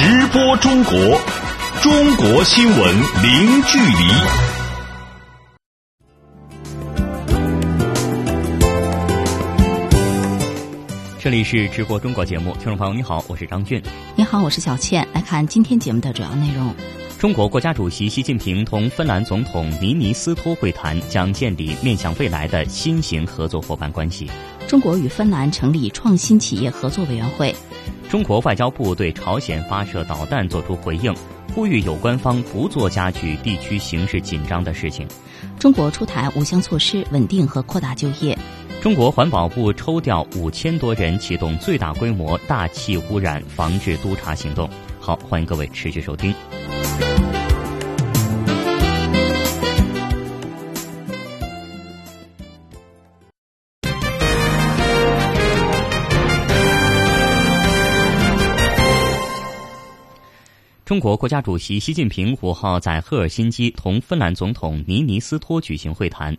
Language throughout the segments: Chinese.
直播中国，中国新闻零距离。这里是直播中国节目，听众朋友你好，我是张俊。你好，我是小倩。来看今天节目的主要内容。中国国家主席习近平同芬兰总统尼尼斯托会谈，将建立面向未来的新型合作伙伴关系。中国与芬兰成立创新企业合作委员会。中国外交部对朝鲜发射导弹作出回应，呼吁有关方不做加剧地区形势紧张的事情。中国出台五项措施，稳定和扩大就业。中国环保部抽调五千多人，启动最大规模大气污染防治督查行动。好，欢迎各位持续收听。中国国家主席习近平五号在赫尔辛基同芬兰总统尼尼斯托举行会谈，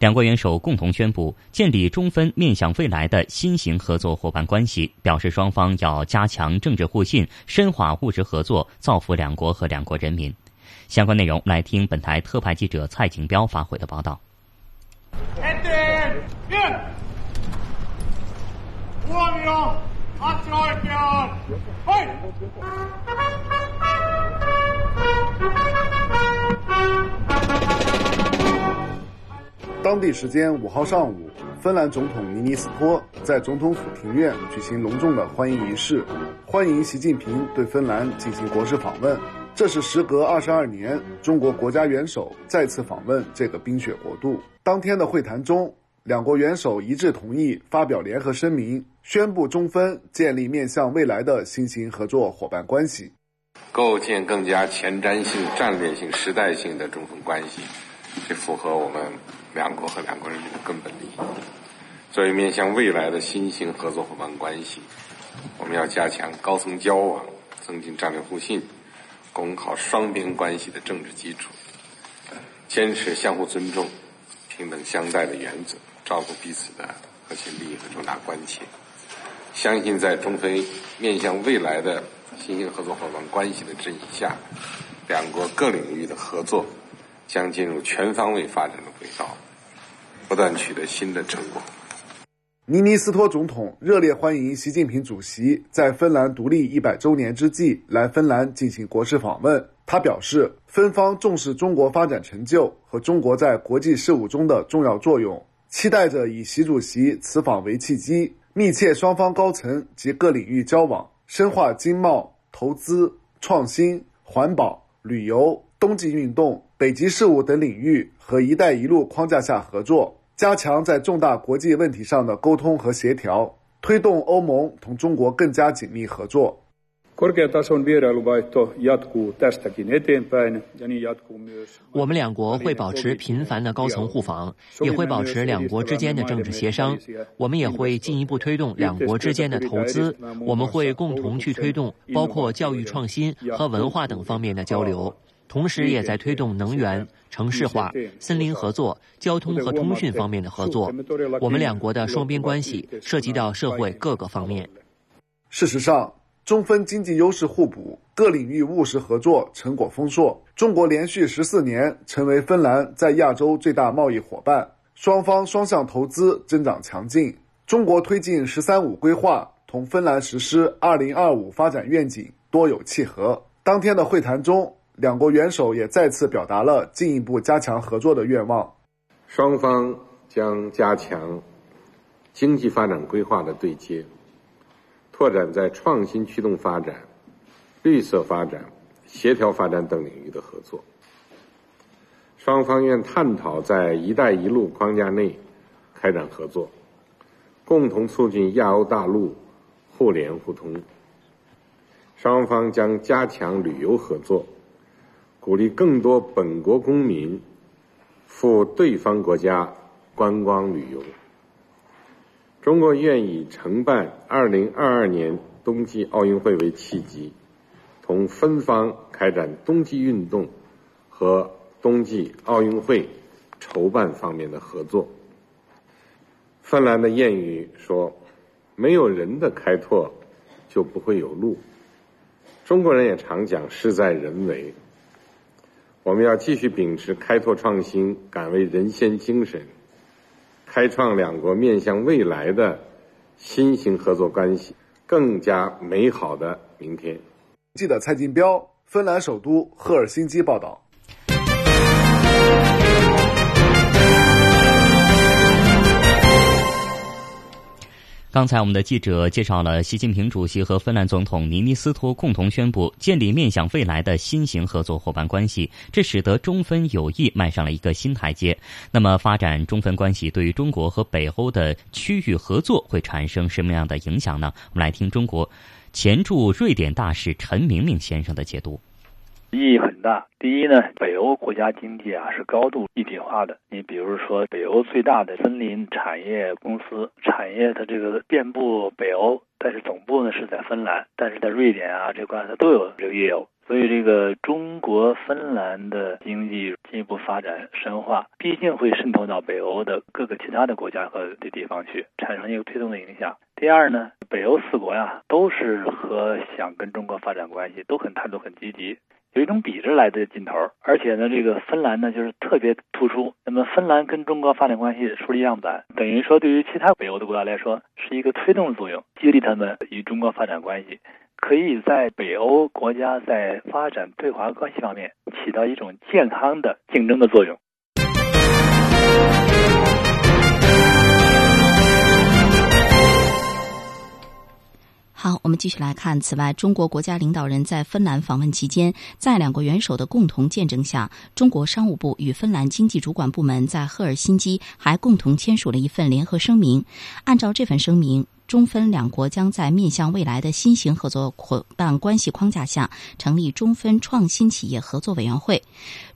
两国元首共同宣布建立中芬面向未来的新型合作伙伴关系，表示双方要加强政治互信，深化务实合作，造福两国和两国人民。相关内容来听本台特派记者蔡景彪发回的报道。当地时间五号上午，芬兰总统尼尼斯托在总统府庭院举行隆重的欢迎仪式，欢迎习近平对芬兰进行国事访问。这是时隔二十二年，中国国家元首再次访问这个冰雪国度。当天的会谈中，两国元首一致同意发表联合声明，宣布中芬建立面向未来的新型合作伙伴关系，构建更加前瞻性、战略性、时代性的中芬关系，这符合我们。两国和两国人民的根本利益。作为面向未来的新型合作伙伴关系，我们要加强高层交往，增进战略互信，巩好双边关系的政治基础，坚持相互尊重、平等相待的原则，照顾彼此的核心利益和重大关切。相信在中非面向未来的新型合作伙伴关系的指引下，两国各领域的合作将进入全方位发展的轨道。不断取得新的成果。尼尼斯托总统热烈欢迎习近平主席在芬兰独立一百周年之际来芬兰进行国事访问。他表示，芬方重视中国发展成就和中国在国际事务中的重要作用，期待着以习主席此访为契机，密切双方高层及各领域交往，深化经贸、投资、创新、环保、旅游、冬季运动、北极事务等领域和“一带一路”框架下合作。加强在重大国际问题上的沟通和协调，推动欧盟同中国更加紧密合作。我们两国会保持频繁的高层互访，也会保持两国之间的政治协商。我们也会进一步推动两国之间的投资。我们会共同去推动包括教育创新和文化等方面的交流。同时，也在推动能源、城市化、森林合作、交通和通讯方面的合作。我们两国的双边关系涉及到社会各个方面。事实上，中芬经济优势互补，各领域务实合作成果丰硕。中国连续十四年成为芬兰在亚洲最大贸易伙伴，双方双向投资增长强劲。中国推进“十三五”规划，同芬兰实施“二零二五”发展愿景多有契合。当天的会谈中。两国元首也再次表达了进一步加强合作的愿望。双方将加强经济发展规划的对接，拓展在创新驱动发展、绿色发展、协调发展等领域的合作。双方愿探讨在“一带一路”框架内开展合作，共同促进亚欧大陆互联互通。双方将加强旅游合作。鼓励更多本国公民赴对方国家观光旅游。中国愿以承办二零二二年冬季奥运会为契机，同芬方开展冬季运动和冬季奥运会筹办方面的合作。芬兰的谚语说：“没有人的开拓，就不会有路。”中国人也常讲“事在人为”，我们要继续秉持开拓创新、敢为人先精神，开创两国面向未来的新型合作关系更加美好的明天。记者蔡金彪，芬兰首都赫尔辛基报道。刚才我们的记者介绍了习近平主席和芬兰总统尼尼斯托共同宣布建立面向未来的新型合作伙伴关系，这使得中芬友谊迈上了一个新台阶。那么，发展中芬关系对于中国和北欧的区域合作会产生什么样的影响呢？我们来听中国前驻瑞典大使陈明明先生的解读。意义很大。第一呢，北欧国家经济啊是高度一体化的。你比如说，北欧最大的森林产业公司，产业它这个遍布北欧，但是总部呢是在芬兰，但是在瑞典啊这块它都有这个业务。所以，这个中国芬兰的经济进一步发展深化，毕竟会渗透到北欧的各个其他的国家和的地方去，产生一个推动的影响。第二呢，北欧四国呀都是和想跟中国发展关系，都很态度很积极。有一种比着来的劲头，而且呢，这个芬兰呢就是特别突出。那么，芬兰跟中国发展关系树立样板，等于说对于其他北欧的国家来说是一个推动作用，激励他们与中国发展关系，可以在北欧国家在发展对华关系方面起到一种健康的竞争的作用。好，我们继续来看。此外，中国国家领导人在芬兰访问期间，在两国元首的共同见证下，中国商务部与芬兰经济主管部门在赫尔辛基还共同签署了一份联合声明。按照这份声明。中芬两国将在面向未来的新型合作伙伴关系框架下，成立中芬创新企业合作委员会。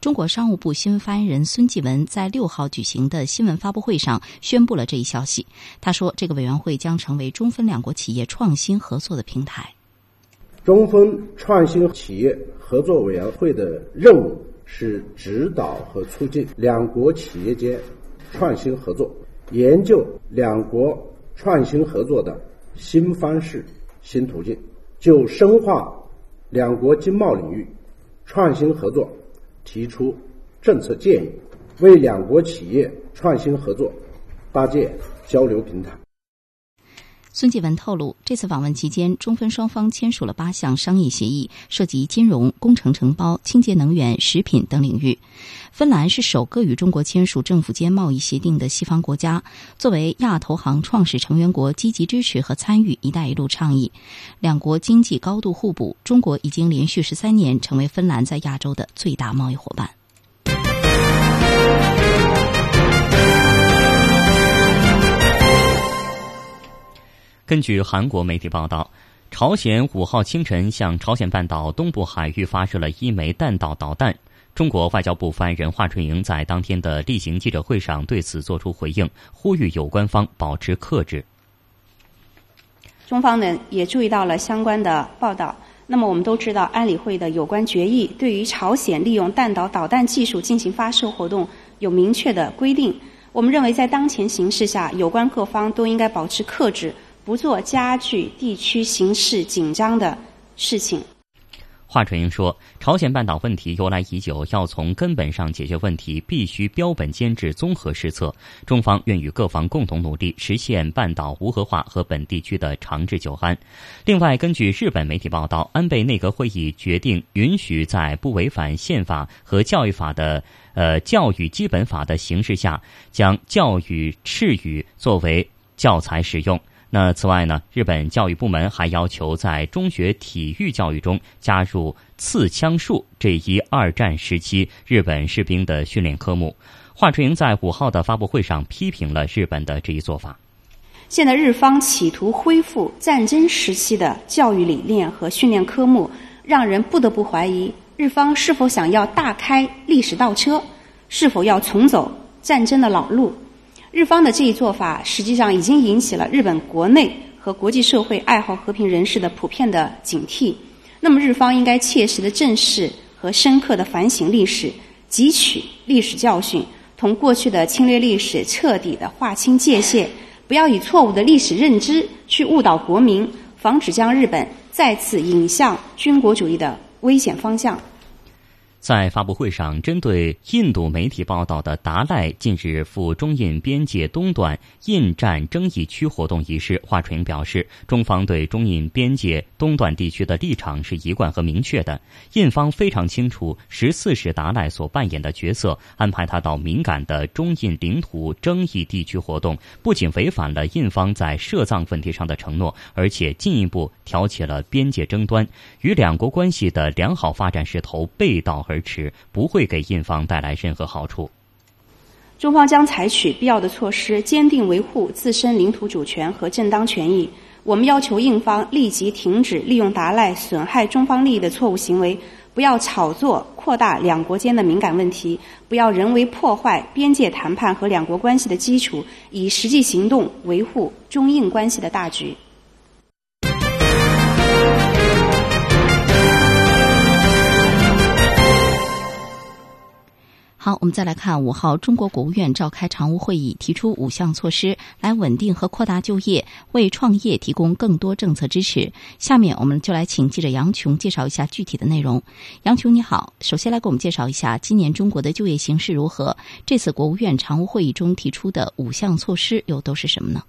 中国商务部新闻发言人孙继文在六号举行的新闻发布会上宣布了这一消息。他说，这个委员会将成为中芬两国企业创新合作的平台。中芬创新企业合作委员会的任务是指导和促进两国企业间创新合作，研究两国。创新合作的新方式、新途径，就深化两国经贸领域创新合作提出政策建议，为两国企业创新合作搭建交流平台。孙继文透露，这次访问期间，中芬双方签署了八项商业协议，涉及金融、工程承包、清洁能源、食品等领域。芬兰是首个与中国签署政府间贸易协定的西方国家。作为亚投行创始成员国，积极支持和参与“一带一路”倡议。两国经济高度互补，中国已经连续十三年成为芬兰在亚洲的最大贸易伙伴。根据韩国媒体报道，朝鲜五号清晨向朝鲜半岛东部海域发射了一枚弹道导弹。中国外交部发言人华春莹在当天的例行记者会上对此作出回应，呼吁有关方保持克制。中方呢也注意到了相关的报道。那么我们都知道，安理会的有关决议对于朝鲜利用弹道导弹技术进行发射活动有明确的规定。我们认为，在当前形势下，有关各方都应该保持克制。不做加剧地区形势紧张的事情。华春莹说：“朝鲜半岛问题由来已久，要从根本上解决问题，必须标本兼治、综合施策。中方愿与各方共同努力，实现半岛无核化和本地区的长治久安。”另外，根据日本媒体报道，安倍内阁会议决定允许在不违反宪法和教育法的呃教育基本法的形式下，将教育赤语作为教材使用。那此外呢，日本教育部门还要求在中学体育教育中加入刺枪术这一二战时期日本士兵的训练科目。华春莹在五号的发布会上批评了日本的这一做法。现在日方企图恢复战争时期的教育理念和训练科目，让人不得不怀疑日方是否想要大开历史倒车，是否要重走战争的老路。日方的这一做法，实际上已经引起了日本国内和国际社会爱好和平人士的普遍的警惕。那么，日方应该切实的正视和深刻的反省历史，汲取历史教训，同过去的侵略历史彻底的划清界限，不要以错误的历史认知去误导国民，防止将日本再次引向军国主义的危险方向。在发布会上，针对印度媒体报道的达赖近日赴中印边界东段印占争议区活动一事，华春莹表示，中方对中印边界东段地区的立场是一贯和明确的。印方非常清楚十四世达赖所扮演的角色，安排他到敏感的中印领土争议地区活动，不仅违反了印方在涉藏问题上的承诺，而且进一步挑起了边界争端，与两国关系的良好发展势头背道而。驰不会给印方带来任何好处。中方将采取必要的措施，坚定维护自身领土主权和正当权益。我们要求印方立即停止利用达赖损害中方利益的错误行为，不要炒作扩大两国间的敏感问题，不要人为破坏边界谈判和两国关系的基础，以实际行动维护中印关系的大局。好，我们再来看五号，中国国务院召开常务会议，提出五项措施来稳定和扩大就业，为创业提供更多政策支持。下面我们就来请记者杨琼介绍一下具体的内容。杨琼你好，首先来给我们介绍一下今年中国的就业形势如何？这次国务院常务会议中提出的五项措施又都是什么呢？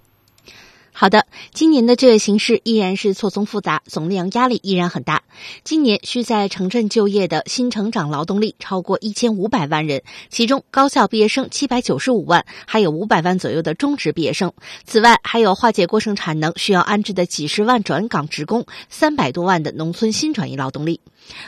好的，今年的就业形势依然是错综复杂，总量压力依然很大。今年需在城镇就业的新成长劳动力超过一千五百万人，其中高校毕业生七百九十五万，还有五百万左右的中职毕业生。此外，还有化解过剩产能需要安置的几十万转岗职工，三百多万的农村新转移劳动力。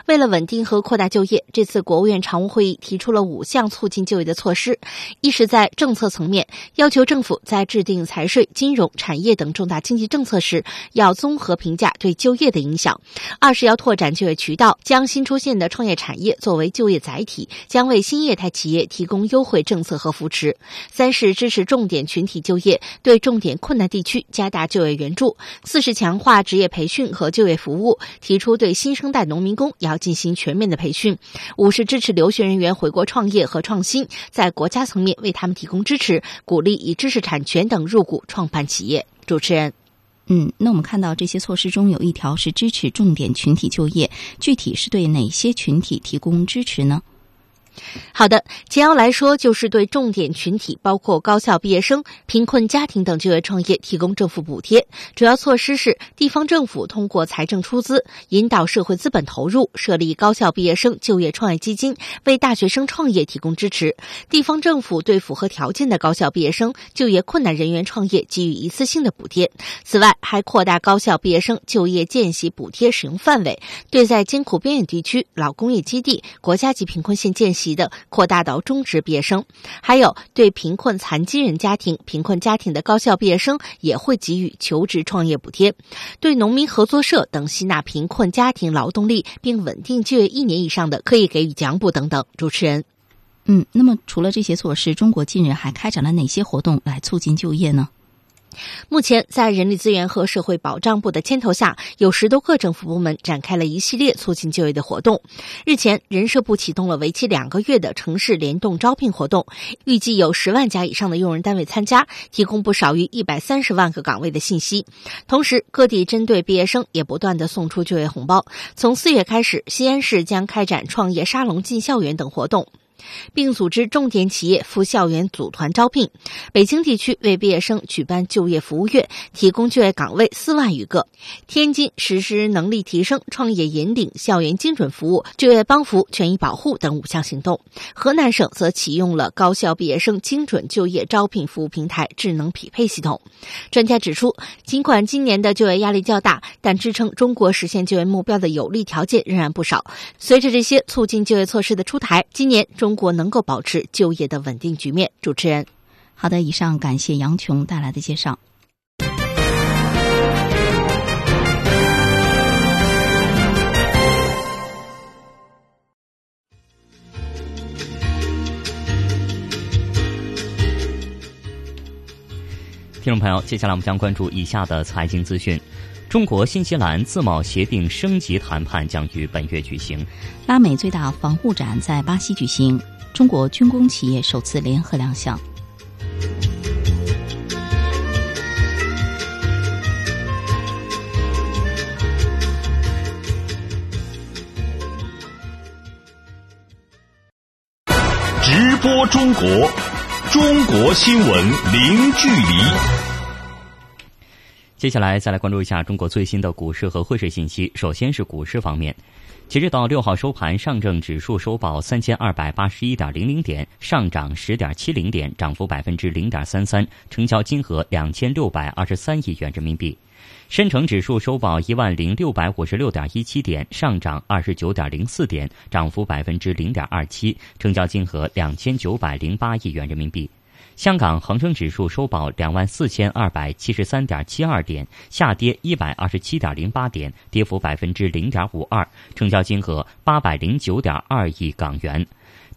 为了稳定和扩大就业，这次国务院常务会议提出了五项促进就业的措施：一是，在政策层面，要求政府在制定财税、金融、产业等重大经济政策时，要综合评价对就业的影响；二是要拓展就业渠道，将新出现的创业产业作为就业载体，将为新业态企业提供优惠政策和扶持；三是支持重点群体就业，对重点困难地区加大就业援助；四是强化职业培训和就业服务，提出对新生代农民工。要进行全面的培训。五是支持留学人员回国创业和创新，在国家层面为他们提供支持，鼓励以知识产权等入股创办企业。主持人，嗯，那我们看到这些措施中有一条是支持重点群体就业，具体是对哪些群体提供支持呢？好的，简要来说，就是对重点群体，包括高校毕业生、贫困家庭等就业创业提供政府补贴。主要措施是，地方政府通过财政出资，引导社会资本投入，设立高校毕业生就业创业基金，为大学生创业提供支持。地方政府对符合条件的高校毕业生、就业困难人员创业给予一次性的补贴。此外，还扩大高校毕业生就业见习补贴使用范围，对在艰苦边远地区、老工业基地、国家级贫困县见习。的扩大到中职毕业生，还有对贫困残疾人家庭、贫困家庭的高校毕业生也会给予求职创业补贴；对农民合作社等吸纳贫困家庭劳动力并稳定就业一年以上的，可以给予奖补等等。主持人，嗯，那么除了这些措施，中国近日还开展了哪些活动来促进就业呢？目前，在人力资源和社会保障部的牵头下，有十多个政府部门展开了一系列促进就业的活动。日前，人社部启动了为期两个月的城市联动招聘活动，预计有十万家以上的用人单位参加，提供不少于一百三十万个岗位的信息。同时，各地针对毕业生也不断的送出就业红包。从四月开始，西安市将开展创业沙龙进校园等活动。并组织重点企业赴校园组团招聘。北京地区为毕业生举办就业服务月，提供就业岗位四万余个。天津实施能力提升、创业引领、校园精准服务、就业帮扶、权益保护等五项行动。河南省则启用了高校毕业生精准就业招聘服务平台智能匹配系统。专家指出，尽管今年的就业压力较大，但支撑中国实现就业目标的有利条件仍然不少。随着这些促进就业措施的出台，今年中。中国能够保持就业的稳定局面。主持人，好的，以上感谢杨琼带来的介绍。听众朋友，接下来我们将关注以下的财经资讯：中国新西兰自贸协定升级谈判将于本月举行。拉美最大防护展在巴西举行中国军工企业首次联合亮相。直播中国中国新闻零距离。接下来再来关注一下中国最新的股市和汇市信息。首先是股市方面，截止到六号收盘，上证指数收报三千二百八十一点零零点，上涨十点七零点，涨幅百分之零点三三，成交金额两千六百二十三亿元人民币。深成指数收报一万零六百五十六点一七点，上涨二十九点零四点，涨幅百分之零点二七，成交金额两千九百零八亿元人民币。香港恒生指数收报两万四千二百七十三点七二点，下跌一百二十七点零八点，跌幅百分之零点五二，成交金额八百零九点二亿港元。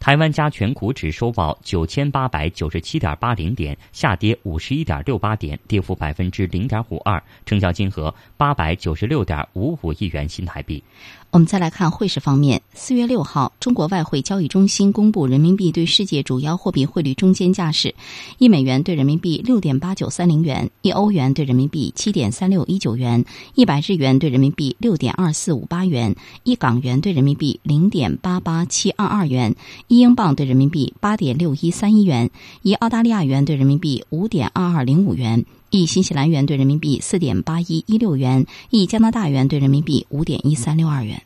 台湾加权股指收报九千八百九十七点八零点，下跌五十一点六八点，跌幅百分之零点五二，成交金额八百九十六点五五亿元新台币。我们再来看汇市方面，四月六号，中国外汇交易中心公布人民币对世界主要货币汇率中间价是：一美元对人民币六点八九三零元，一欧元对人民币七点三六一九元，一百日元对人民币六点二四五八元，一港元对人民币零点八八七二二元，一一英镑兑人民币八点六一三一元，一澳大利亚元兑人民币五点二二零五元。一新西兰元兑人民币四点八一一六元，一加拿大元兑人民币五点一三六二元。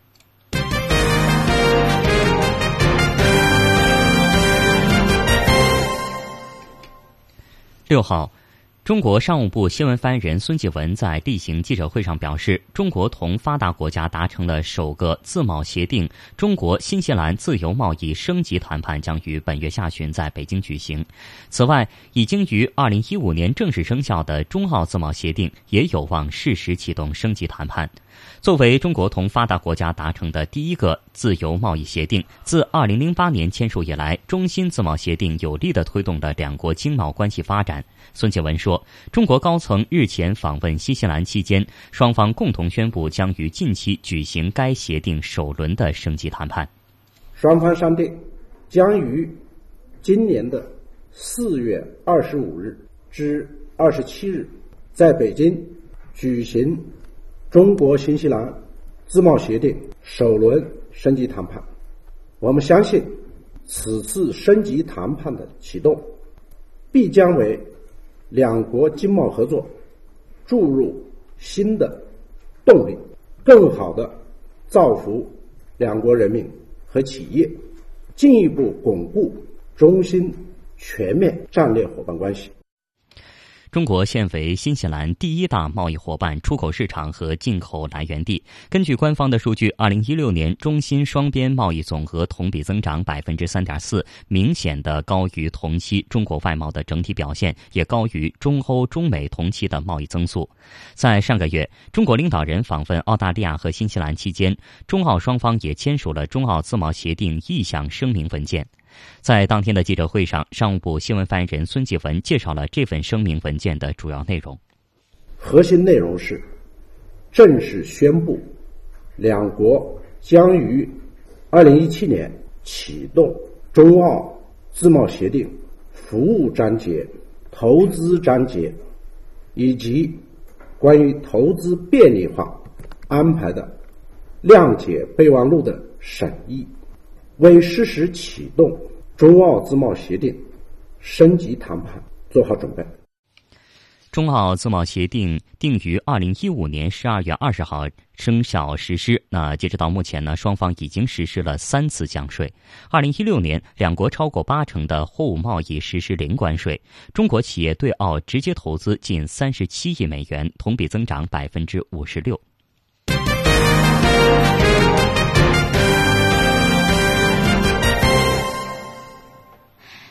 六号。中国商务部新闻发言人孙继文在例行记者会上表示，中国同发达国家达成了首个自贸协定，中国新西兰自由贸易升级谈判将于本月下旬在北京举行。此外，已经于二零一五年正式生效的中澳自贸协定也有望适时启动升级谈判。作为中国同发达国家达成的第一个自由贸易协定，自二零零八年签署以来，中新自贸协定有力的推动了两国经贸关系发展。孙继文说，中国高层日前访问新西兰期间，双方共同宣布将于近期举行该协定首轮的升级谈判。双方商定将于今年的四月二十五日至二十七日在北京举行。中国新西兰自贸协定首轮升级谈判，我们相信此次升级谈判的启动，必将为两国经贸合作注入新的动力，更好的造福两国人民和企业，进一步巩固中新全面战略伙伴关系。中国现为新西兰第一大贸易伙伴、出口市场和进口来源地。根据官方的数据，二零一六年中新双边贸易总额同比增长百分之三点四，明显的高于同期中国外贸的整体表现，也高于中欧、中美同期的贸易增速。在上个月，中国领导人访问澳大利亚和新西兰期间，中澳双方也签署了中澳自贸协定意向声明文件。在当天的记者会上，商务部新闻发言人孙继文介绍了这份声明文件的主要内容。核心内容是正式宣布，两国将于二零一七年启动中澳自贸协定服务章节、投资章节以及关于投资便利化安排的谅解备忘录的审议。为适时启动中澳自贸协定升级谈判做好准备。中澳自贸协定定于二零一五年十二月二十号生效实施。那截止到目前呢，双方已经实施了三次降税。二零一六年，两国超过八成的货物贸易实施零关税。中国企业对澳直接投资近三十七亿美元，同比增长百分之五十六。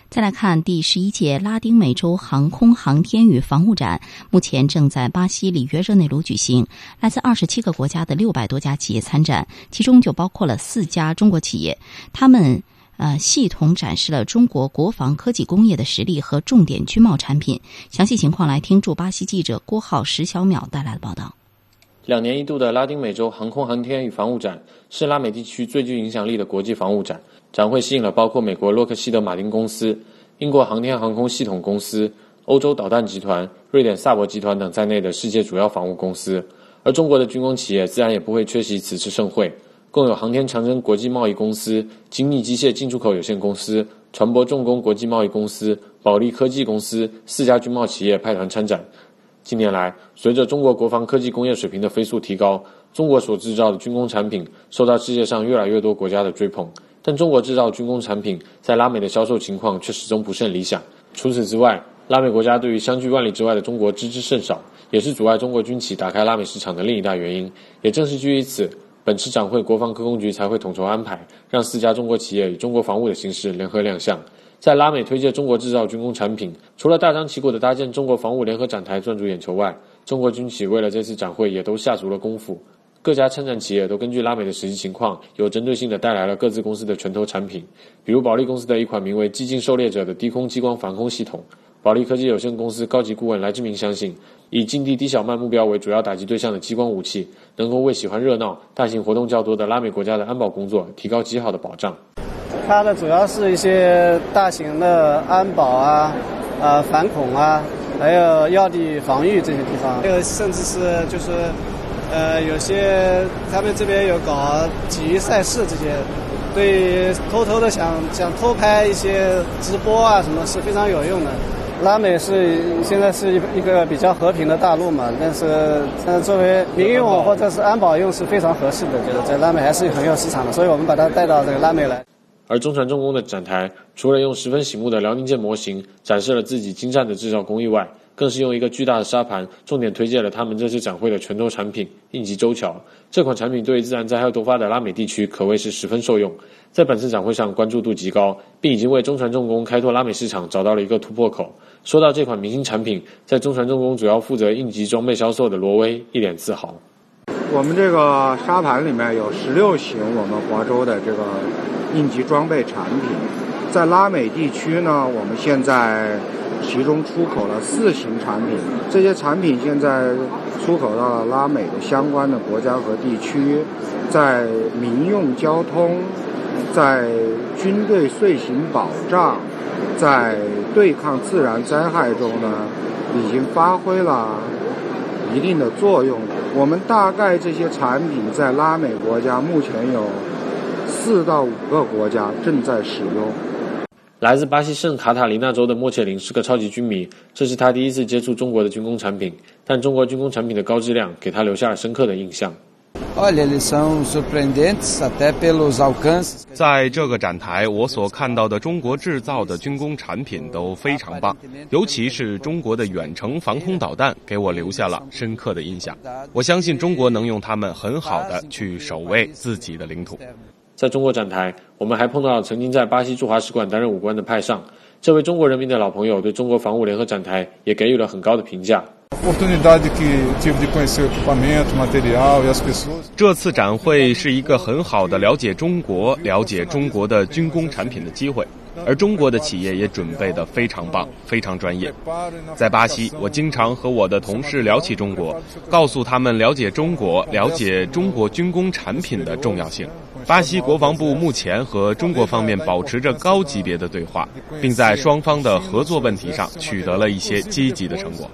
再来看第十一届拉丁美洲航空航天与防务展，目前正在巴西里约热内卢举行。来自二十七个国家的六百多家企业参展，其中就包括了四家中国企业。他们呃系统展示了中国国防科技工业的实力和重点军贸产品。详细情况来听驻巴西记者郭浩、石小淼带来的报道。两年一度的拉丁美洲航空航天与防务展是拉美地区最具影响力的国际防务展。展会吸引了包括美国洛克希德马丁公司、英国航天航空系统公司、欧洲导弹集团、瑞典萨博集团等在内的世界主要防务公司，而中国的军工企业自然也不会缺席此次盛会。共有航天长征国际贸易公司、精密机械进出口有限公司、船舶重工国际贸易公司、保利科技公司四家军贸企业派团参展。近年来，随着中国国防科技工业水平的飞速提高，中国所制造的军工产品受到世界上越来越多国家的追捧。但中国制造军工产品在拉美的销售情况却始终不甚理想。除此之外，拉美国家对于相距万里之外的中国知之甚少，也是阻碍中国军企打开拉美市场的另一大原因。也正是基于此，本次展会国防科工局才会统筹安排，让四家中国企业以中国防务的形式联合亮相。在拉美推介中国制造军工产品，除了大张旗鼓地搭建中国防务联合展台赚足眼球外，中国军企为了这次展会也都下足了功夫。各家参展企业都根据拉美的实际情况，有针对性的带来了各自公司的拳头产品。比如保利公司的一款名为“激进狩猎者”的低空激光防空系统。保利科技有限公司高级顾问来志明相信，以近地低小慢目标为主要打击对象的激光武器，能够为喜欢热闹、大型活动较多的拉美国家的安保工作提高极好的保障。它的主要是一些大型的安保啊、呃反恐啊，还有要地防御这些地方。还有甚至是就是，呃，有些他们这边有搞体育赛事这些，对偷偷的想想偷拍一些直播啊什么是非常有用的。拉美是现在是一一个比较和平的大陆嘛，但是但作为民用或者是安保用是非常合适的，就是在拉美还是很有市场的，所以我们把它带到这个拉美来。而中船重工的展台，除了用十分醒目的辽宁舰模型展示了自己精湛的制造工艺外，更是用一个巨大的沙盘，重点推荐了他们这次展会的拳头产品——应急舟桥。这款产品对于自然灾害多发的拉美地区可谓是十分受用，在本次展会上关注度极高，并已经为中船重工开拓拉美市场找到了一个突破口。说到这款明星产品，在中船重工主要负责应急装备销售的罗威一脸自豪：“我们这个沙盘里面有十六型我们华州的这个。”应急装备产品，在拉美地区呢，我们现在其中出口了四型产品。这些产品现在出口到了拉美的相关的国家和地区，在民用交通、在军队遂行保障、在对抗自然灾害中呢，已经发挥了一定的作用。我们大概这些产品在拉美国家目前有。四到五个国家正在使用。来自巴西圣卡塔琳娜州的莫切林是个超级军迷，这是他第一次接触中国的军工产品，但中国军工产品的高质量给他留下了深刻的印象。在这个展台，我所看到的中国制造的军工产品都非常棒，尤其是中国的远程防空导弹，给我留下了深刻的印象。我相信中国能用它们很好的去守卫自己的领土。在中国展台，我们还碰到了曾经在巴西驻华使馆担任武官的派尚，这位中国人民的老朋友对中国防务联合展台也给予了很高的评价。这次展会是一个很好的了解中国、了解中国的军工产品的机会，而中国的企业也准备得非常棒、非常专业。在巴西，我经常和我的同事聊起中国，告诉他们了解中国、了解中国军工产品的重要性。巴西国防部目前和中国方面保持着高级别的对话，并在双方的合作问题上取得了一些积极的成果。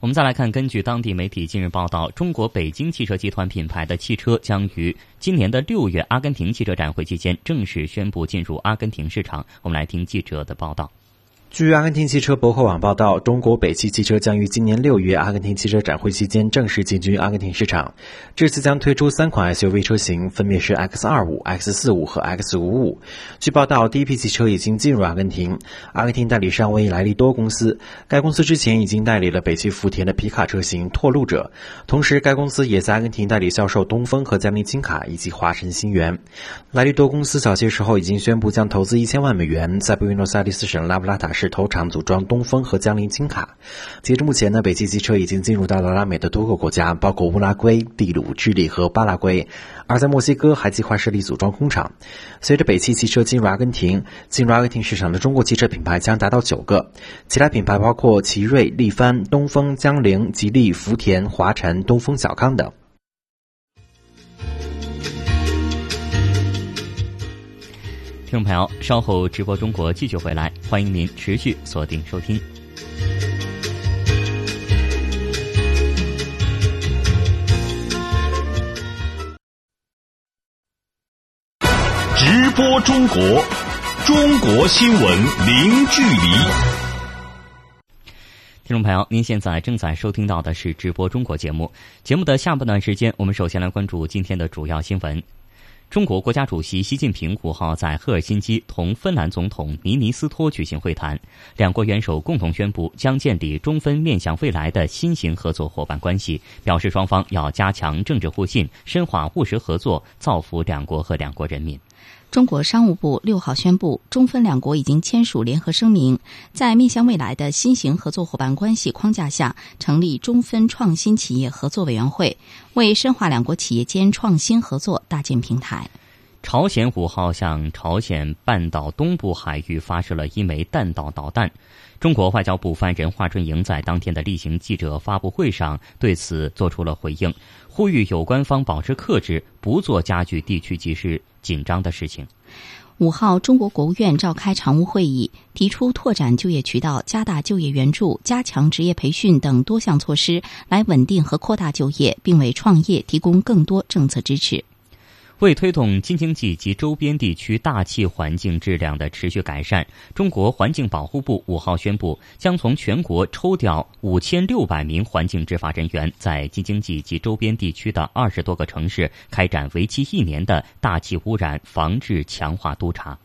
我们再来看，根据当地媒体近日报道，中国北京汽车集团品牌的汽车将于今年的六月阿根廷汽车展会期间正式宣布进入阿根廷市场。我们来听记者的报道。据阿根廷汽车博客网报道，中国北汽汽车将于今年六月阿根廷汽车展会期间正式进军阿根廷市场。这次将推出三款 SUV 车型，分别是 X 二五、X 四五和 X 五五。据报道，第一批汽车已经进入阿根廷。阿根廷代理商为莱利多公司，该公司之前已经代理了北汽福田的皮卡车型拓路者。同时，该公司也在阿根廷代理销售东风和江铃轻卡以及华晨鑫源。莱利多公司早些时候已经宣布将投资一千万美元，在布宜诺斯艾利斯省拉布拉塔市。是投厂组装东风和江铃轻卡。截至目前呢，北汽汽车已经进入到了拉美的多个国家，包括乌拉圭、秘鲁、智利和巴拉圭。而在墨西哥还计划设立组装工厂。随着北汽汽车进入阿根廷，进入阿根廷市场的中国汽车品牌将达到九个，其他品牌包括奇瑞、力帆、东风、江铃、吉利、福田、华晨、东风小康等。听众朋友，稍后直播中国继续回来，欢迎您持续锁定收听。直播中国。中国新闻零距离。听众朋友，您现在正在收听到的是直播中国节目。节目的下半段时间，我们首先来关注今天的主要新闻。中国国家主席习近平五号在赫尔辛基同芬兰总统尼尼斯托举行会谈，两国元首共同宣布将建立中芬面向未来的新型合作伙伴关系，表示双方要加强政治互信，深化务实合作，造福两国和两国人民。中国商务部六号宣布，中芬两国已经签署联合声明，在面向未来的新型合作伙伴关系框架下，成立中芬创新企业合作委员会，为深化两国企业间创新合作搭建平台。朝鲜五号向朝鲜半岛东部海域发射了一枚弹道导弹。中国外交部发言人华春莹在当天的例行记者发布会上对此作出了回应，呼吁有关方保持克制，不做加剧地区局势。紧张的事情。五号，中国国务院召开常务会议，提出拓展就业渠道、加大就业援助、加强职业培训等多项措施，来稳定和扩大就业，并为创业提供更多政策支持。为推动京津冀及周边地区大气环境质量的持续改善，中国环境保护部五号宣布，将从全国抽调五千六百名环境执法人员，在京津冀及周边地区的二十多个城市开展为期一年的大气污染防治强化督查。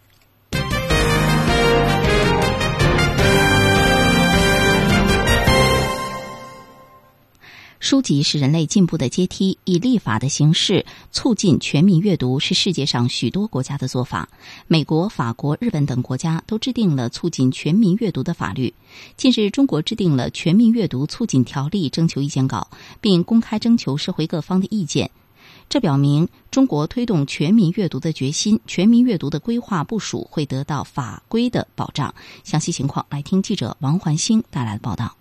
书籍是人类进步的阶梯，以立法的形式促进全民阅读是世界上许多国家的做法。美国、法国、日本等国家都制定了促进全民阅读的法律。近日，中国制定了《全民阅读促进条例》征求意见稿，并公开征求社会各方的意见。这表明中国推动全民阅读的决心。全民阅读的规划部署会得到法规的保障。详细情况，来听记者王环星带来的报道。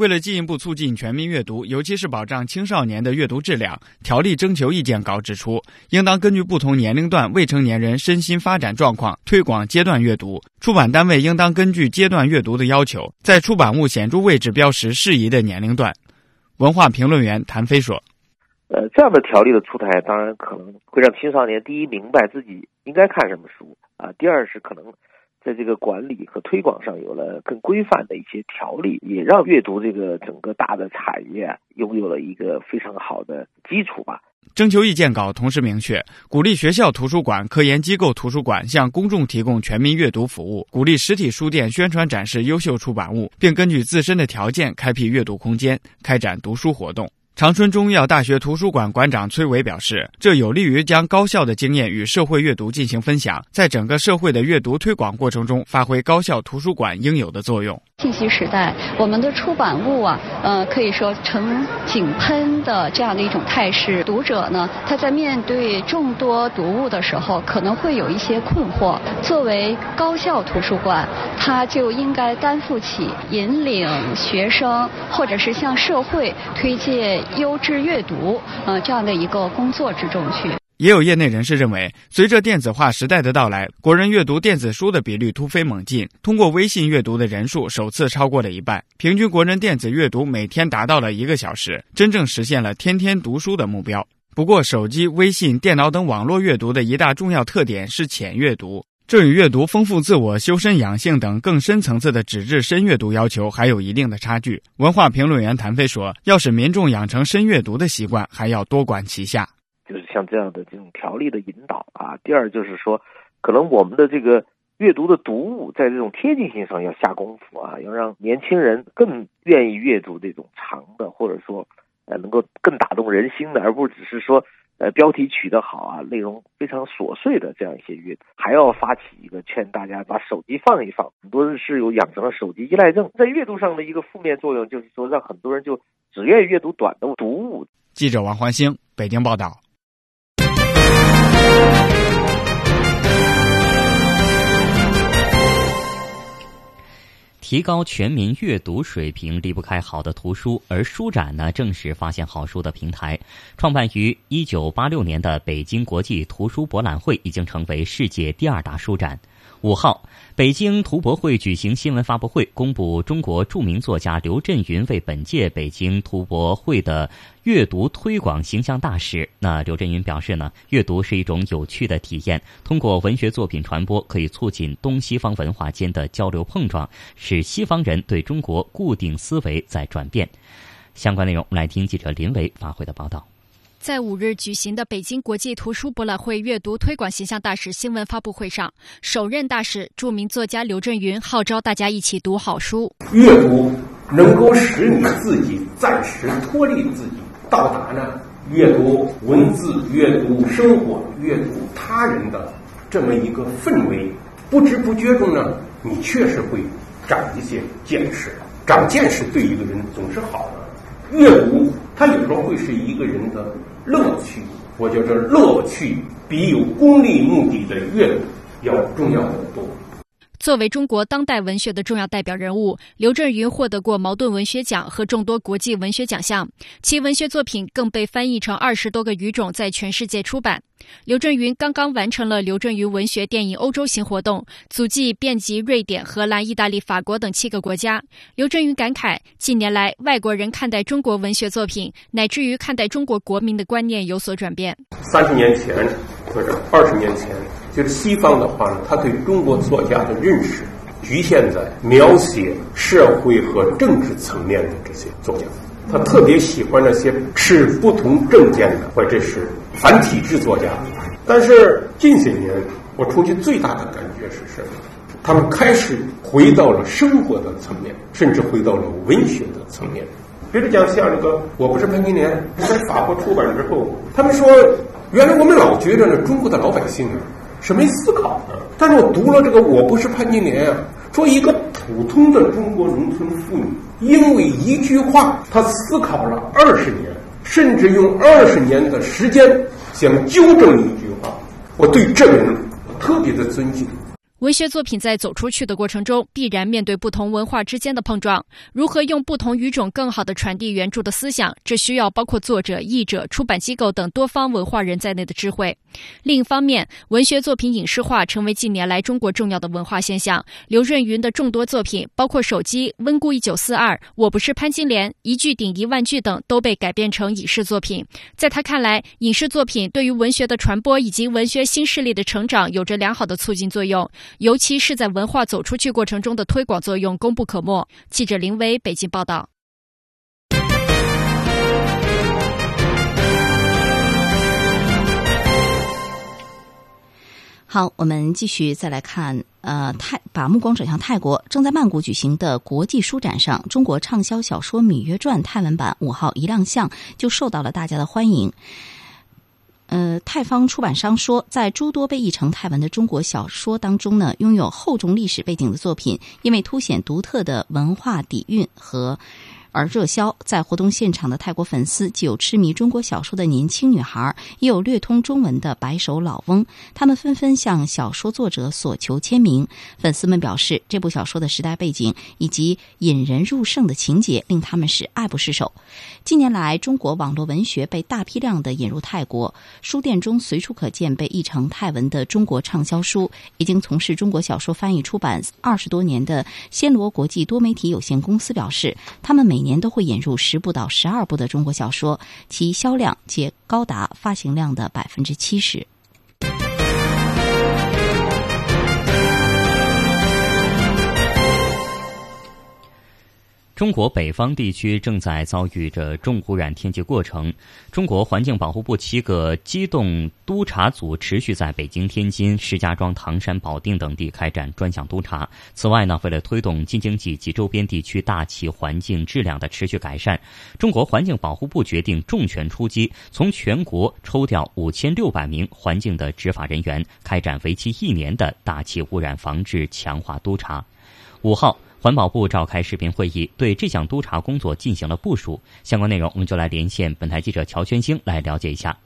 为了进一步促进全民阅读，尤其是保障青少年的阅读质量，条例征求意见稿指出，应当根据不同年龄段未成年人身心发展状况，推广阶段阅读。出版单位应当根据阶段阅读的要求，在出版物显著位置标识适宜的年龄段。文化评论员谭飞说：“呃，这样的条例的出台，当然可能会让青少年第一明白自己应该看什么书啊，第二是可能。”在这个管理和推广上有了更规范的一些条例，也让阅读这个整个大的产业拥有了一个非常好的基础吧。征求意见稿同时明确，鼓励学校图书馆、科研机构图书馆向公众提供全民阅读服务，鼓励实体书店宣传展示优秀出版物，并根据自身的条件开辟阅读空间，开展读书活动。长春中医药大学图书馆馆长崔伟表示，这有利于将高校的经验与社会阅读进行分享，在整个社会的阅读推广过程中发挥高校图书馆应有的作用。信息时代，我们的出版物啊，呃，可以说呈井喷的这样的一种态势。读者呢，他在面对众多读物的时候，可能会有一些困惑。作为高校图书馆，他就应该担负起引领学生，或者是向社会推荐优质阅读，呃，这样的一个工作之中去。也有业内人士认为，随着电子化时代的到来，国人阅读电子书的比率突飞猛进，通过微信阅读的人数首次超过了一半，平均国人电子阅读每天达到了一个小时，真正实现了天天读书的目标。不过，手机、微信、电脑等网络阅读的一大重要特点是浅阅读，这与阅读丰富自我、修身养性等更深层次的纸质深阅读要求还有一定的差距。文化评论员谭飞说：“要使民众养成深阅读的习惯，还要多管齐下。”就是像这样的这种条例的引导啊，第二就是说，可能我们的这个阅读的读物在这种贴近性上要下功夫啊，要让年轻人更愿意阅读这种长的，或者说呃能够更打动人心的，而不只是说呃标题取得好啊，内容非常琐碎的这样一些阅读，还要发起一个劝大家把手机放一放，很多人是有养成了手机依赖症，在阅读上的一个负面作用就是说，让很多人就只愿意阅读短的读物。记者王环星北京报道。提高全民阅读水平离不开好的图书，而书展呢，正是发现好书的平台。创办于一九八六年的北京国际图书博览会已经成为世界第二大书展。五号，北京图博会举行新闻发布会，公布中国著名作家刘震云为本届北京图博会的阅读推广形象大使。那刘震云表示呢，阅读是一种有趣的体验，通过文学作品传播，可以促进东西方文化间的交流碰撞，使西方人对中国固定思维在转变。相关内容，我们来听记者林维发回的报道。在五日举行的北京国际图书博览会阅读推广形象大使新闻发布会上，首任大使、著名作家刘震云号召大家一起读好书。阅读能够使你自己暂时脱离自己，到达呢阅读文字、阅读生活、阅读他人的这么一个氛围。不知不觉中呢，你确实会长一些见识。长见识对一个人总是好的。阅读它有时候会是一个人的。乐趣，我觉着乐趣比有功利目的的阅读要重要的多。作为中国当代文学的重要代表人物，刘震云获得过茅盾文学奖和众多国际文学奖项，其文学作品更被翻译成二十多个语种，在全世界出版。刘震云刚刚完成了刘震云文学电影欧洲行活动，足迹遍及瑞典、荷兰、意大利、法国等七个国家。刘震云感慨，近年来外国人看待中国文学作品，乃至于看待中国国民的观念有所转变。三十年前或者二十年前。就是西方的话呢，他对中国作家的认识局限在描写社会和政治层面的这些作家，他特别喜欢那些持不同政见的或者是反体制作家。但是近些年，我出去最大的感觉是什么？他们开始回到了生活的层面，甚至回到了文学的层面。比如讲像这个《我不是潘金莲》在法国出版之后，他们说，原来我们老觉得呢，中国的老百姓啊。是没思考的，但是我读了这个《我不是潘金莲》啊，说一个普通的中国农村妇女，因为一句话，她思考了二十年，甚至用二十年的时间想纠正一句话，我对这个人特别的尊敬。文学作品在走出去的过程中，必然面对不同文化之间的碰撞。如何用不同语种更好地传递原著的思想，这需要包括作者、译者、出版机构等多方文化人在内的智慧。另一方面，文学作品影视化成为近年来中国重要的文化现象。刘润云的众多作品，包括《手机》《温故一九四二》《我不是潘金莲》《一句顶一万句》等，都被改编成影视作品。在他看来，影视作品对于文学的传播以及文学新势力的成长有着良好的促进作用。尤其是在文化走出去过程中的推广作用功不可没。记者林威北京报道。好，我们继续再来看，呃，泰把目光转向泰国，正在曼谷举行的国际书展上，中国畅销小说《芈月传》泰文版五号一亮相，就受到了大家的欢迎。呃，泰方出版商说，在诸多被译成泰文的中国小说当中呢，拥有厚重历史背景的作品，因为凸显独特的文化底蕴和。而热销，在活动现场的泰国粉丝既有痴迷中国小说的年轻女孩，也有略通中文的白手老翁，他们纷纷向小说作者索求签名。粉丝们表示，这部小说的时代背景以及引人入胜的情节，令他们是爱不释手。近年来，中国网络文学被大批量的引入泰国，书店中随处可见被译成泰文的中国畅销书。已经从事中国小说翻译出版二十多年的暹罗国际多媒体有限公司表示，他们每年都会引入十部到十二部的中国小说，其销量皆高达发行量的百分之七十。中国北方地区正在遭遇着重污染天气过程。中国环境保护部七个机动督查组持续在北京、天津、石家庄、唐山、保定等地开展专项督查。此外呢，为了推动京津冀及周边地区大气环境质量的持续改善，中国环境保护部决定重拳出击，从全国抽调五千六百名环境的执法人员，开展为期一年的大气污染防治强化督查。五号。环保部召开视频会议，对这项督查工作进行了部署。相关内容，我们就来连线本台记者乔全兴来了解一下。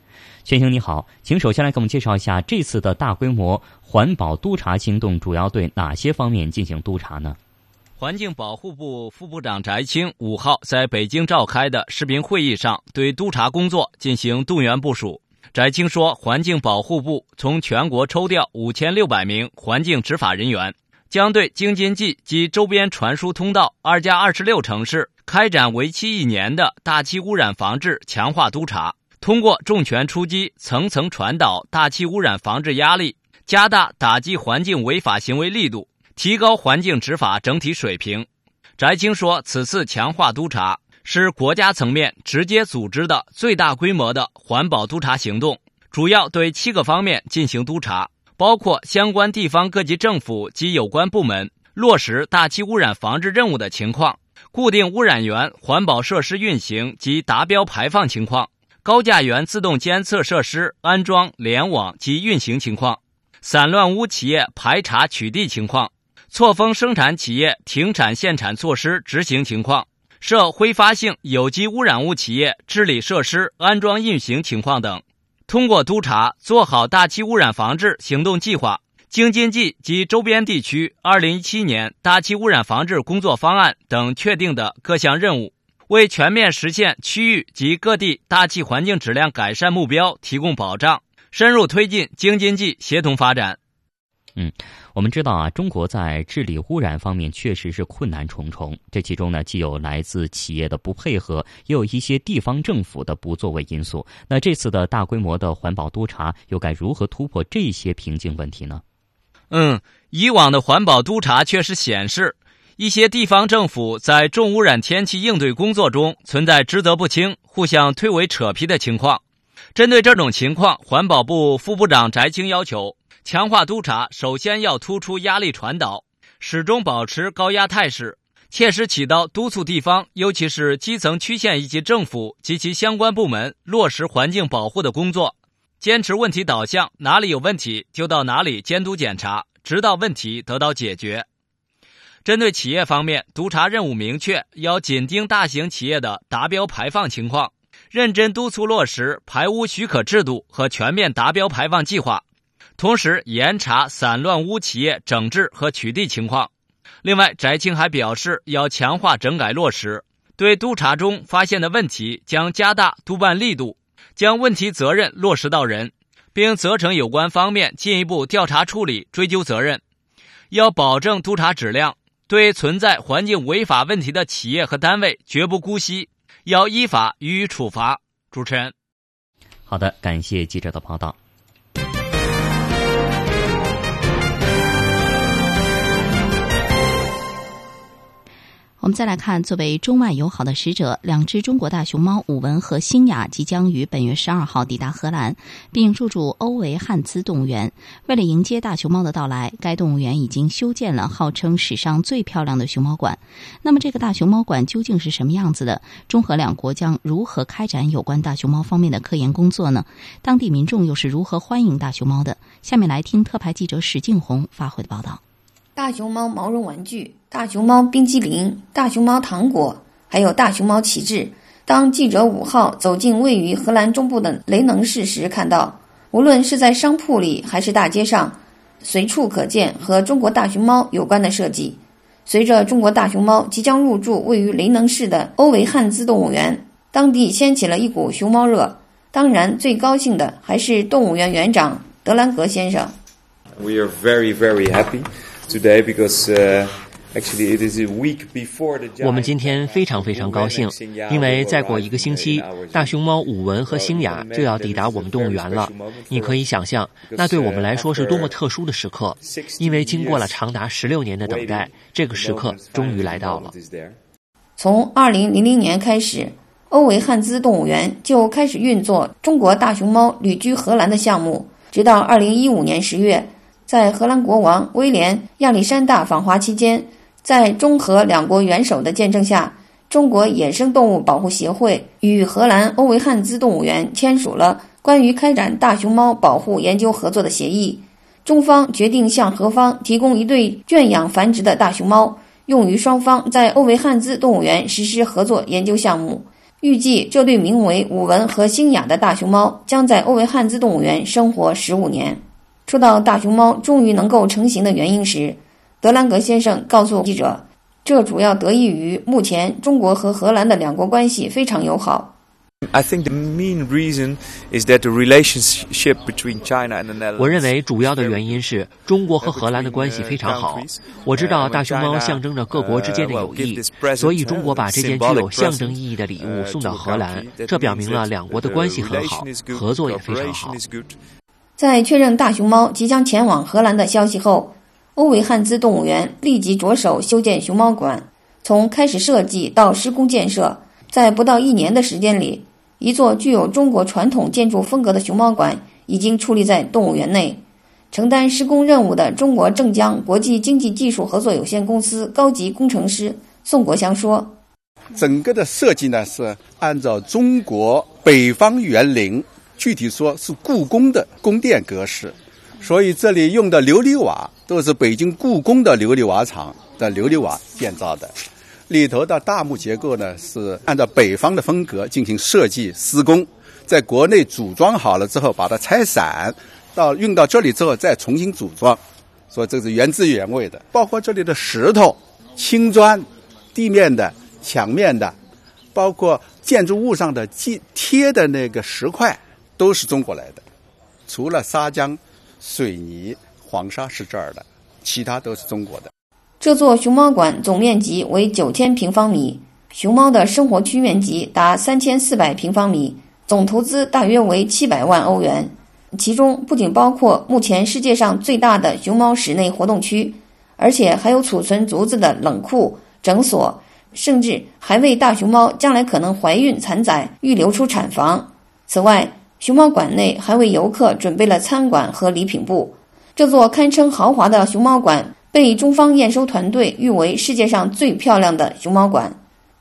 全兴你好，请首先来给我们介绍一下这次的大规模环保督查行动主要对哪些方面进行督查呢？环境保护部副部长翟青五号在北京召开的视频会议上，对督查工作进行动员部署。翟青说，环境保护部从全国抽调五千六百名环境执法人员，将对京津冀及周边传输通道二加二十六城市开展为期一年的大气污染防治强化督查，通过重拳出击、层层传导大气污染防治压力，加大打击环境违法行为力度，提高环境执法整体水平。翟青说，此次强化督查。是国家层面直接组织的最大规模的环保督查行动，主要对七个方面进行督查，包括相关地方各级政府及有关部门落实大气污染防治任务的情况，固定污染源环保设施运行及达标排放情况，高架源自动监测设施安装联网及运行情况，散乱污企业排查取缔情况，错峰生产企业停产限产措施执行情况。涉挥发性有机污染物企业治理设施安装运行情况等，通过督查做好大气污染防治行动计划、京津冀及周边地区二零一七年大气污染防治工作方案等确定的各项任务，为全面实现区域及各地大气环境质量改善目标提供保障，深入推进京津冀协同发展。嗯。我们知道啊，中国在治理污染方面确实是困难重重。这其中呢，既有来自企业的不配合，也有一些地方政府的不作为因素。那这次的大规模的环保督查，又该如何突破这些瓶颈问题呢？嗯，以往的环保督查确实显示，一些地方政府在重污染天气应对工作中存在职责不清、互相推诿扯皮的情况。针对这种情况，环保部副部长翟青要求。强化督查，首先要突出压力传导，始终保持高压态势，切实起到督促地方，尤其是基层区县以及政府及其相关部门落实环境保护的工作。坚持问题导向，哪里有问题就到哪里监督检查，直到问题得到解决。针对企业方面，督查任务明确，要紧盯大型企业的达标排放情况，认真督促落实排污许可制度和全面达标排放计划。同时严查散乱污企业整治和取缔情况。另外，翟青还表示，要强化整改落实，对督查中发现的问题将加大督办力度，将问题责任落实到人，并责成有关方面进一步调查处理、追究责任。要保证督查质量，对存在环境违法问题的企业和单位绝不姑息，要依法予以处罚。主持人，好的，感谢记者的报道。我们再来看，作为中外友好的使者，两只中国大熊猫武文和星雅即将于本月十二号抵达荷兰，并入住欧维汉兹动物园。为了迎接大熊猫的到来，该动物园已经修建了号称史上最漂亮的熊猫馆。那么，这个大熊猫馆究竟是什么样子的？中荷两国将如何开展有关大熊猫方面的科研工作呢？当地民众又是如何欢迎大熊猫的？下面来听特派记者史静红发回的报道。大熊猫毛绒玩具、大熊猫冰激凌、大熊猫糖果，还有大熊猫旗帜。当记者五号走进位于荷兰中部的雷能市时，看到无论是在商铺里还是大街上，随处可见和中国大熊猫有关的设计。随着中国大熊猫即将入驻位于雷能市的欧维汉兹动物园，当地掀起了一股熊猫热。当然，最高兴的还是动物园园长德兰格先生。We are very, very happy. today because it is a week before the 我们今天非常非常高兴，因为再过一个星期，大熊猫武文和星雅就要抵达我们动物园了。你可以想象，那对我们来说是多么特殊的时刻，因为经过了长达十六年的等待，这个时刻终于来到了。从二零零零年开始，欧维汉兹动物园就开始运作中国大熊猫旅居荷兰的项目，直到二零一五年十月。在荷兰国王威廉亚历山大访华期间，在中荷两国元首的见证下，中国野生动物保护协会与荷兰欧维汉兹动物园签署了关于开展大熊猫保护研究合作的协议。中方决定向荷方提供一对圈养繁殖的大熊猫，用于双方在欧维汉兹动物园实施合作研究项目。预计这对名为武文和星雅的大熊猫将在欧维汉兹动物园生活十五年。说到大熊猫终于能够成型的原因时，德兰格先生告诉记者，这主要得益于目前中国和荷兰的两国关系非常友好。我认为主要的原因是中国和荷兰的关系非常好。我知道大熊猫象征着各国之间的友谊，所以中国把这件具有象征意义的礼物送到荷兰，这表明了两国的关系很好，合作也非常好。在确认大熊猫即将前往荷兰的消息后，欧维汉兹动物园立即着手修建熊猫馆。从开始设计到施工建设，在不到一年的时间里，一座具有中国传统建筑风格的熊猫馆已经矗立在动物园内。承担施工任务的中国正江国际经济技术合作有限公司高级工程师宋国祥说：“整个的设计呢是按照中国北方园林，具体说是故宫的宫殿格式，所以这里用的琉璃瓦都是北京故宫的琉璃瓦厂的琉璃瓦建造的。”里头的大木结构呢，是按照北方的风格进行设计施工，在国内组装好了之后，把它拆散，到运到这里之后再重新组装，所以这是原汁原味的。包括这里的石头、青砖、地面的、墙面的，包括建筑物上的贴贴的那个石块，都是中国来的。除了砂浆、水泥、黄沙是这儿的，其他都是中国的。这座熊猫馆总面积为九千平方米，熊猫的生活区面积达三千四百平方米，总投资大约为七百万欧元。其中不仅包括目前世界上最大的熊猫室内活动区，而且还有储存竹子的冷库、诊所，甚至还为大熊猫将来可能怀孕产崽预留出产房。此外，熊猫馆内还为游客准备了餐馆和礼品部。这座堪称豪华的熊猫馆。被中方验收团队誉为世界上最漂亮的熊猫馆。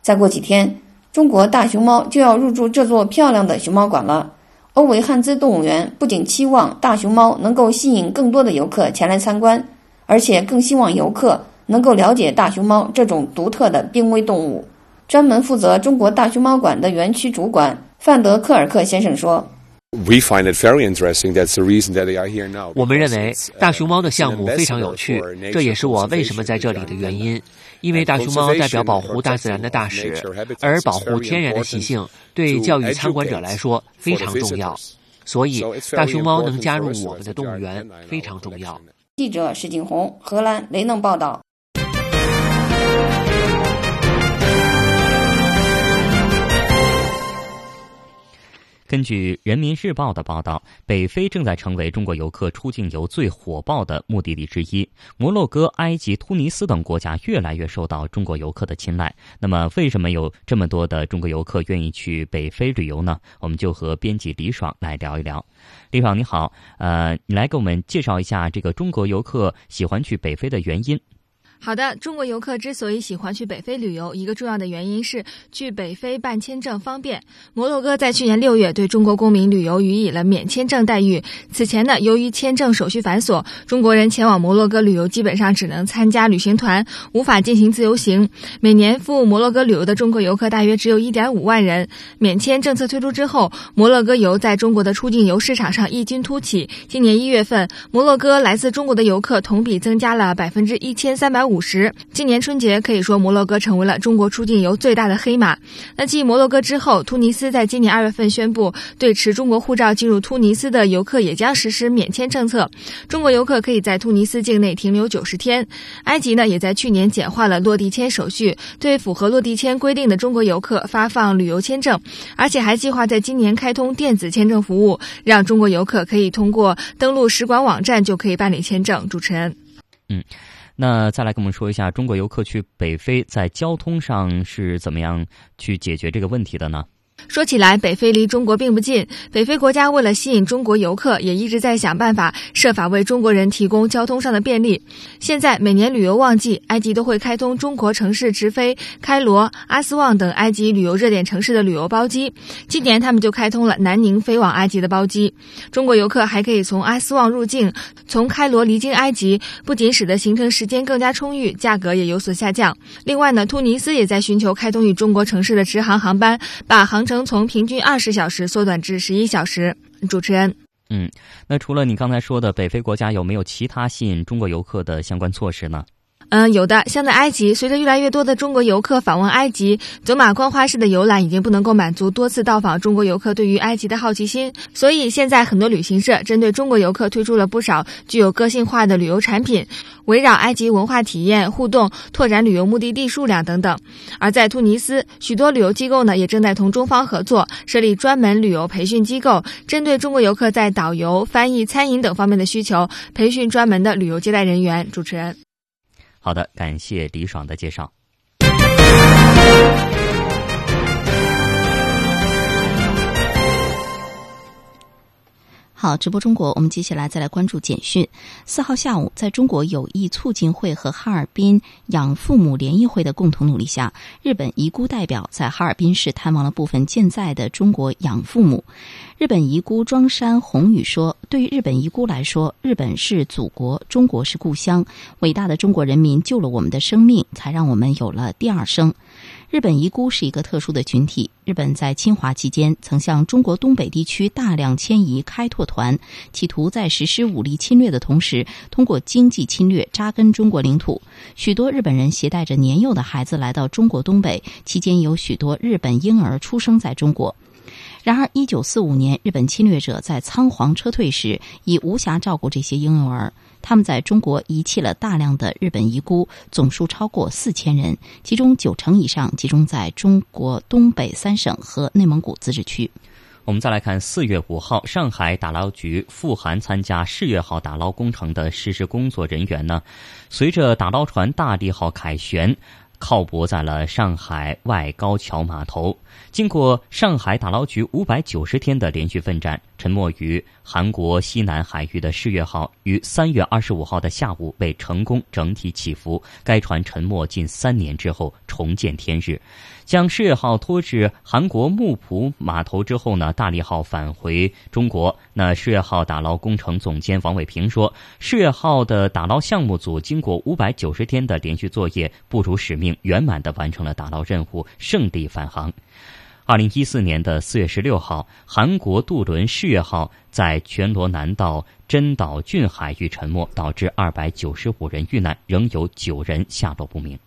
再过几天，中国大熊猫就要入住这座漂亮的熊猫馆了。欧维汉兹动物园不仅期望大熊猫能够吸引更多的游客前来参观，而且更希望游客能够了解大熊猫这种独特的濒危动物。专门负责中国大熊猫馆的园区主管范德克尔克先生说。We find it very interesting. That's the reason that they are here now. 我们认为大熊猫的项目非常有趣，这也是我为什么在这里的原因。因为大熊猫代表保护大自然的大使，而保护天然的习性对教育参观者来说非常重要。所以，大熊猫能加入我们的动物园非常重要。记者石景红，荷兰雷能报道。根据人民日报的报道，北非正在成为中国游客出境游最火爆的目的地之一。摩洛哥、埃及、突尼斯等国家越来越受到中国游客的青睐。那么，为什么有这么多的中国游客愿意去北非旅游呢？我们就和编辑李爽来聊一聊。李爽你好，呃，你来给我们介绍一下这个中国游客喜欢去北非的原因。好的，中国游客之所以喜欢去北非旅游，一个重要的原因是去北非办签证方便。摩洛哥在去年六月对中国公民旅游予以了免签证待遇。此前呢，由于签证手续繁琐，中国人前往摩洛哥旅游基本上只能参加旅行团，无法进行自由行。每年赴摩洛哥旅游的中国游客大约只有一点五万人。免签政策推出之后，摩洛哥游在中国的出境游市场上异军突起。今年一月份，摩洛哥来自中国的游客同比增加了百分之一千三百五。五十，今年春节可以说摩洛哥成为了中国出境游最大的黑马。那继摩洛哥之后，突尼斯在今年二月份宣布，对持中国护照进入突尼斯的游客也将实施免签政策，中国游客可以在突尼斯境内停留九十天。埃及呢，也在去年简化了落地签手续，对符合落地签规定的中国游客发放旅游签证，而且还计划在今年开通电子签证服务，让中国游客可以通过登录使馆网站就可以办理签证。主持人，嗯。那再来跟我们说一下，中国游客去北非在交通上是怎么样去解决这个问题的呢？说起来，北非离中国并不近。北非国家为了吸引中国游客，也一直在想办法，设法为中国人提供交通上的便利。现在每年旅游旺季，埃及都会开通中国城市直飞开罗、阿斯旺等埃及旅游热点城市的旅游包机。今年他们就开通了南宁飞往埃及的包机。中国游客还可以从阿斯旺入境，从开罗离京埃及，不仅使得行程时间更加充裕，价格也有所下降。另外呢，突尼斯也在寻求开通与中国城市的直航航班，把航程。从平均二十小时缩短至十一小时。主持人，嗯，那除了你刚才说的北非国家，有没有其他吸引中国游客的相关措施呢？嗯，有的，像在埃及，随着越来越多的中国游客访问埃及，走马观花式的游览已经不能够满足多次到访中国游客对于埃及的好奇心，所以现在很多旅行社针对中国游客推出了不少具有个性化的旅游产品，围绕埃及文化体验互动，拓展旅游目的地数量等等。而在突尼斯，许多旅游机构呢也正在同中方合作，设立专门旅游培训机构，针对中国游客在导游、翻译、餐饮等方面的需求，培训专门的旅游接待人员。主持人。好的，感谢李爽的介绍。好，直播中国，我们接下来再来关注简讯。四号下午，在中国友谊促进会和哈尔滨养父母联谊会的共同努力下，日本遗孤代表在哈尔滨市探望了部分健在的中国养父母。日本遗孤庄山宏宇说：“对于日本遗孤来说，日本是祖国，中国是故乡。伟大的中国人民救了我们的生命，才让我们有了第二生。”日本遗孤是一个特殊的群体。日本在侵华期间曾向中国东北地区大量迁移开拓团，企图在实施武力侵略的同时，通过经济侵略扎根中国领土。许多日本人携带着年幼的孩子来到中国东北，期间有许多日本婴儿出生在中国。然而，一九四五年，日本侵略者在仓皇撤退时，已无暇照顾这些婴幼儿。他们在中国遗弃了大量的日本遗孤，总数超过四千人，其中九成以上集中在中国东北三省和内蒙古自治区。我们再来看，四月五号，上海打捞局赴韩参加世越号打捞工程的实施工作人员呢，随着打捞船大地号凯旋。靠泊在了上海外高桥码头。经过上海打捞局五百九十天的连续奋战，沉没于韩国西南海域的世越号于三月二十五号的下午被成功整体起浮。该船沉没近三年之后重见天日。将世越号拖至韩国木浦码头之后呢，大利号返回中国。那世越号打捞工程总监王伟平说：“世越号的打捞项目组经过五百九十天的连续作业，不辱使命，圆满的完成了打捞任务，胜利返航。”二零一四年的四月十六号，韩国渡轮世越号在全罗南道真岛郡海域沉没，导致二百九十五人遇难，仍有九人下落不明。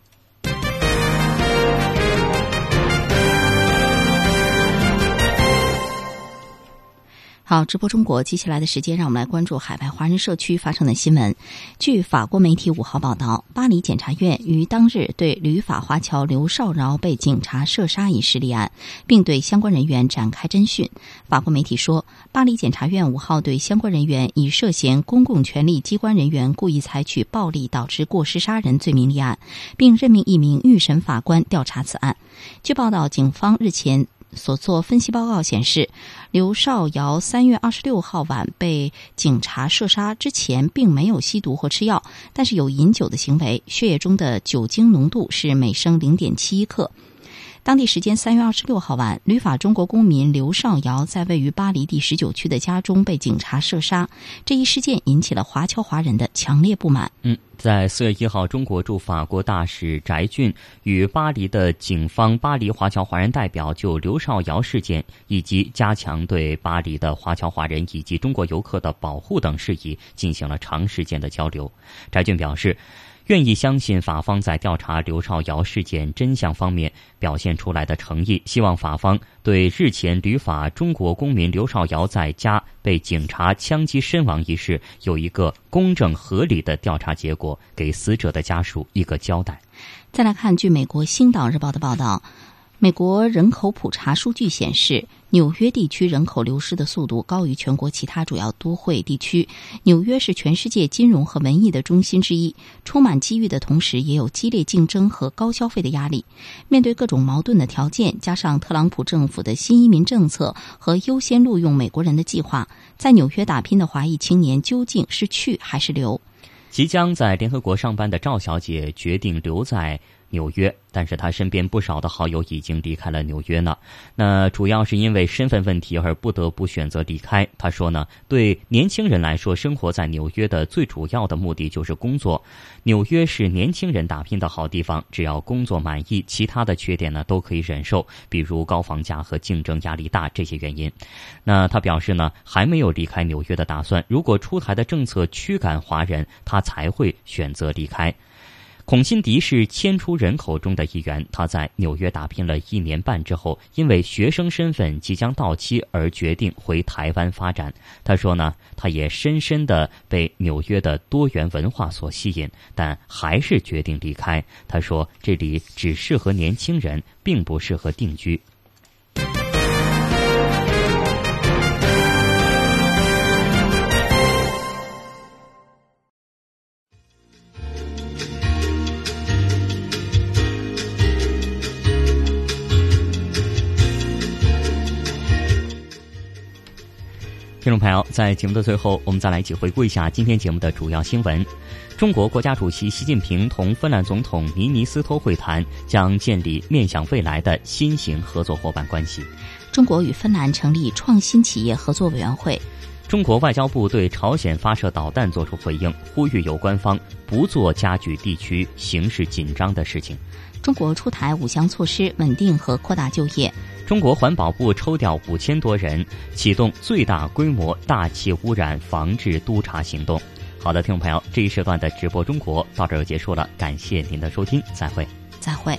好，直播中国，接下来的时间，让我们来关注海外华人社区发生的新闻。据法国媒体五号报道，巴黎检察院于当日对旅法华侨刘少饶被警察射杀一事立案，并对相关人员展开侦讯。法国媒体说，巴黎检察院五号对相关人员以涉嫌公共权力机关人员故意采取暴力导致过失杀人罪名立案，并任命一名预审法官调查此案。据报道，警方日前。所做分析报告显示，刘少尧三月二十六号晚被警察射杀之前，并没有吸毒或吃药，但是有饮酒的行为，血液中的酒精浓度是每升零点七一克。当地时间三月二十六号晚，旅法中国公民刘少尧在位于巴黎第十九区的家中被警察射杀。这一事件引起了华侨华人的强烈不满。嗯，在四月一号，中国驻法国大使翟俊与巴黎的警方、巴黎华侨华人代表就刘少尧事件以及加强对巴黎的华侨华人以及中国游客的保护等事宜进行了长时间的交流。翟俊表示。愿意相信法方在调查刘少尧事件真相方面表现出来的诚意，希望法方对日前旅法中国公民刘少尧在家被警察枪击身亡一事有一个公正合理的调查结果，给死者的家属一个交代。再来看，据美国《星岛日报》的报道。美国人口普查数据显示，纽约地区人口流失的速度高于全国其他主要都会地区。纽约是全世界金融和文艺的中心之一，充满机遇的同时，也有激烈竞争和高消费的压力。面对各种矛盾的条件，加上特朗普政府的新移民政策和优先录用美国人的计划，在纽约打拼的华裔青年究竟是去还是留？即将在联合国上班的赵小姐决定留在。纽约，但是他身边不少的好友已经离开了纽约呢。那主要是因为身份问题而不得不选择离开。他说呢，对年轻人来说，生活在纽约的最主要的目的就是工作。纽约是年轻人打拼的好地方，只要工作满意，其他的缺点呢都可以忍受，比如高房价和竞争压力大这些原因。那他表示呢，还没有离开纽约的打算。如果出台的政策驱赶华人，他才会选择离开。孔辛迪是迁出人口中的一员。他在纽约打拼了一年半之后，因为学生身份即将到期而决定回台湾发展。他说呢，他也深深的被纽约的多元文化所吸引，但还是决定离开。他说，这里只适合年轻人，并不适合定居。听众朋友，在节目的最后，我们再来一起回顾一下今天节目的主要新闻。中国国家主席习近平同芬兰总统尼尼斯托会谈，将建立面向未来的新型合作伙伴关系。中国与芬兰成立创新企业合作委员会。中国外交部对朝鲜发射导弹作出回应，呼吁有关方不做加剧地区形势紧张的事情。中国出台五项措施，稳定和扩大就业。中国环保部抽调五千多人，启动最大规模大气污染防治督查行动。好的，听众朋友，这一时段的直播中国到这儿就结束了，感谢您的收听，再会，再会。